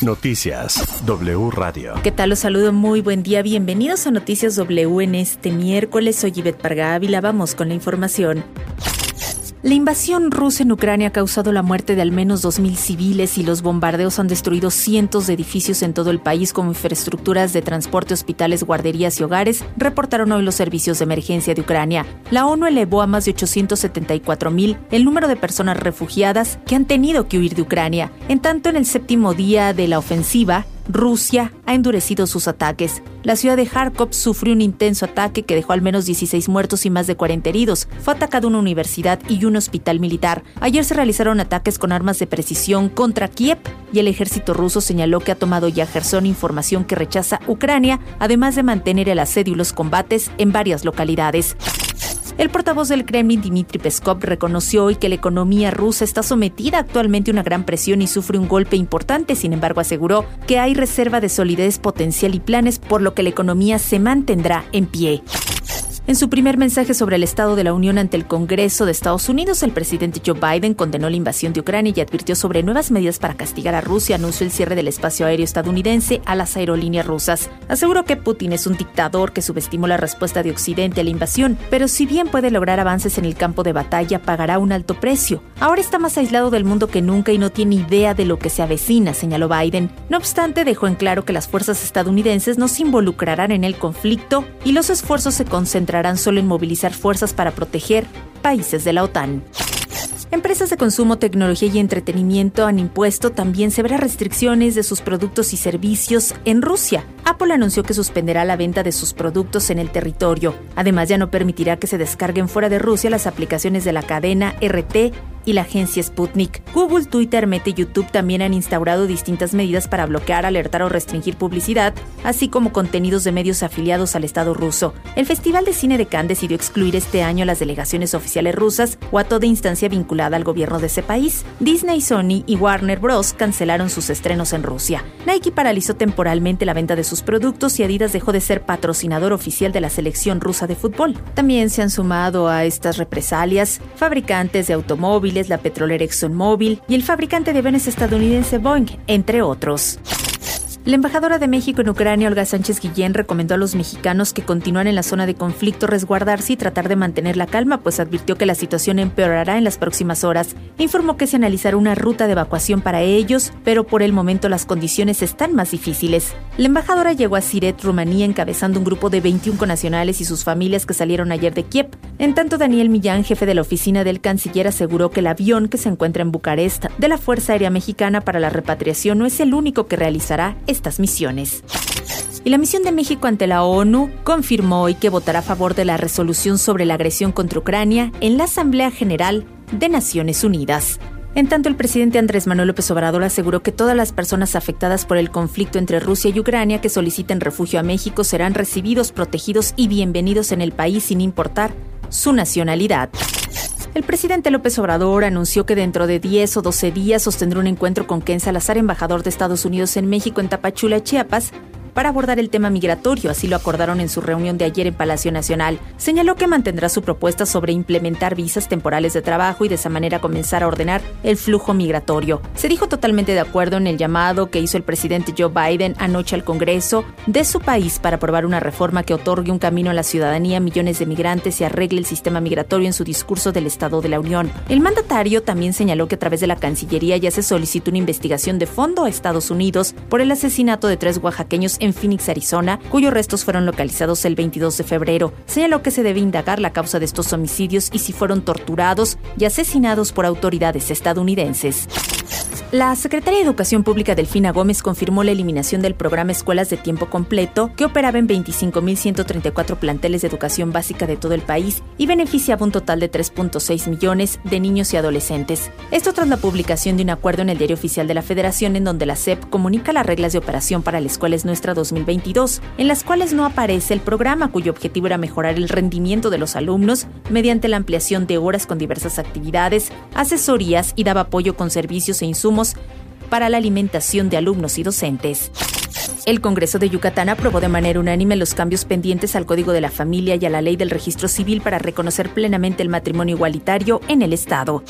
Noticias W Radio. ¿Qué tal? Los saludo muy buen día. Bienvenidos a Noticias W en este miércoles. Soy Ivette Parga Ávila. Vamos con la información. La invasión rusa en Ucrania ha causado la muerte de al menos 2.000 civiles y los bombardeos han destruido cientos de edificios en todo el país como infraestructuras de transporte, hospitales, guarderías y hogares, reportaron hoy los servicios de emergencia de Ucrania. La ONU elevó a más de 874.000 el número de personas refugiadas que han tenido que huir de Ucrania. En tanto, en el séptimo día de la ofensiva, Rusia ha endurecido sus ataques. La ciudad de Kharkov sufrió un intenso ataque que dejó al menos 16 muertos y más de 40 heridos. Fue atacada una universidad y un hospital militar. Ayer se realizaron ataques con armas de precisión contra Kiev y el ejército ruso señaló que ha tomado ya Gerson información que rechaza Ucrania, además de mantener el asedio y los combates en varias localidades. El portavoz del Kremlin, Dmitry Peskov, reconoció hoy que la economía rusa está sometida actualmente a una gran presión y sufre un golpe importante. Sin embargo, aseguró que hay reserva de solidez potencial y planes, por lo que la economía se mantendrá en pie. En su primer mensaje sobre el estado de la Unión ante el Congreso de Estados Unidos, el presidente Joe Biden condenó la invasión de Ucrania y advirtió sobre nuevas medidas para castigar a Rusia. Anunció el cierre del espacio aéreo estadounidense a las aerolíneas rusas. Aseguró que Putin es un dictador que subestimó la respuesta de Occidente a la invasión, pero si bien puede lograr avances en el campo de batalla, pagará un alto precio. Ahora está más aislado del mundo que nunca y no tiene idea de lo que se avecina, señaló Biden. No obstante, dejó en claro que las fuerzas estadounidenses no se involucrarán en el conflicto y los esfuerzos se concentrarán solo en movilizar fuerzas para proteger países de la OTAN. Empresas de consumo, tecnología y entretenimiento han impuesto también severas restricciones de sus productos y servicios en Rusia. Apple anunció que suspenderá la venta de sus productos en el territorio. Además, ya no permitirá que se descarguen fuera de Rusia las aplicaciones de la cadena RT y la agencia Sputnik. Google, Twitter, Meta y YouTube también han instaurado distintas medidas para bloquear, alertar o restringir publicidad, así como contenidos de medios afiliados al Estado ruso. El Festival de Cine de Cannes decidió excluir este año a las delegaciones oficiales rusas o a toda instancia vinculada al gobierno de ese país. Disney, Sony y Warner Bros. cancelaron sus estrenos en Rusia. Nike paralizó temporalmente la venta de sus productos y Adidas dejó de ser patrocinador oficial de la selección rusa de fútbol. También se han sumado a estas represalias fabricantes de automóviles, la petrolera ExxonMobil y el fabricante de aviones estadounidense Boeing, entre otros. La embajadora de México en Ucrania, Olga Sánchez Guillén, recomendó a los mexicanos que continúan en la zona de conflicto resguardarse y tratar de mantener la calma, pues advirtió que la situación empeorará en las próximas horas. Informó que se analizará una ruta de evacuación para ellos, pero por el momento las condiciones están más difíciles. La embajadora llegó a Siret, Rumanía, encabezando un grupo de 21 conacionales y sus familias que salieron ayer de Kiev. En tanto, Daniel Millán, jefe de la oficina del canciller, aseguró que el avión que se encuentra en Bucarest de la Fuerza Aérea Mexicana para la repatriación no es el único que realizará estas misiones. Y la misión de México ante la ONU confirmó hoy que votará a favor de la resolución sobre la agresión contra Ucrania en la Asamblea General de Naciones Unidas. En tanto, el presidente Andrés Manuel López Obrador aseguró que todas las personas afectadas por el conflicto entre Rusia y Ucrania que soliciten refugio a México serán recibidos, protegidos y bienvenidos en el país sin importar su nacionalidad. El presidente López Obrador anunció que dentro de 10 o 12 días sostendrá un encuentro con Ken Salazar, embajador de Estados Unidos en México en Tapachula, Chiapas, para abordar el tema migratorio, así lo acordaron en su reunión de ayer en Palacio Nacional. Señaló que mantendrá su propuesta sobre implementar visas temporales de trabajo y de esa manera comenzar a ordenar el flujo migratorio. Se dijo totalmente de acuerdo en el llamado que hizo el presidente Joe Biden anoche al Congreso de su país para aprobar una reforma que otorgue un camino a la ciudadanía a millones de migrantes y arregle el sistema migratorio en su discurso del Estado de la Unión. El mandatario también señaló que a través de la Cancillería ya se solicitó una investigación de fondo a Estados Unidos por el asesinato de tres oaxaqueños en en Phoenix, Arizona, cuyos restos fueron localizados el 22 de febrero. Señaló que se debe indagar la causa de estos homicidios y si fueron torturados y asesinados por autoridades estadounidenses. La Secretaría de Educación Pública Delfina Gómez confirmó la eliminación del programa Escuelas de Tiempo Completo, que operaba en 25.134 planteles de educación básica de todo el país y beneficiaba un total de 3.6 millones de niños y adolescentes. Esto tras la publicación de un acuerdo en el Diario Oficial de la Federación en donde la SEP comunica las reglas de operación para la Escuela es Nuestra 2022, en las cuales no aparece el programa cuyo objetivo era mejorar el rendimiento de los alumnos mediante la ampliación de horas con diversas actividades, asesorías y daba apoyo con servicios e insumos para la alimentación de alumnos y docentes. El Congreso de Yucatán aprobó de manera unánime los cambios pendientes al Código de la Familia y a la Ley del Registro Civil para reconocer plenamente el matrimonio igualitario en el Estado.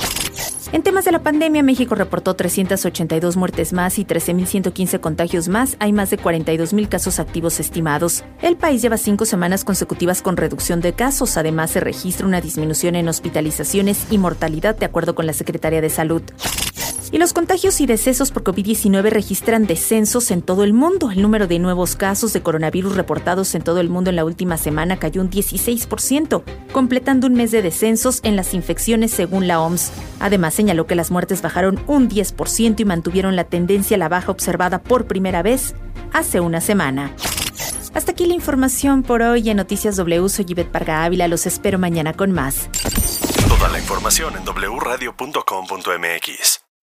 En temas de la pandemia, México reportó 382 muertes más y 13.115 contagios más. Hay más de 42.000 casos activos estimados. El país lleva cinco semanas consecutivas con reducción de casos. Además, se registra una disminución en hospitalizaciones y mortalidad, de acuerdo con la Secretaría de Salud. Y los contagios y decesos por COVID-19 registran descensos en todo el mundo. El número de nuevos casos de coronavirus reportados en todo el mundo en la última semana cayó un 16%, completando un mes de descensos en las infecciones según la OMS. Además, señaló que las muertes bajaron un 10% y mantuvieron la tendencia a la baja observada por primera vez hace una semana. Hasta aquí la información por hoy en Noticias W. Soy Yvette Parga Ávila. Los espero mañana con más. Toda la información en wradio.com.mx.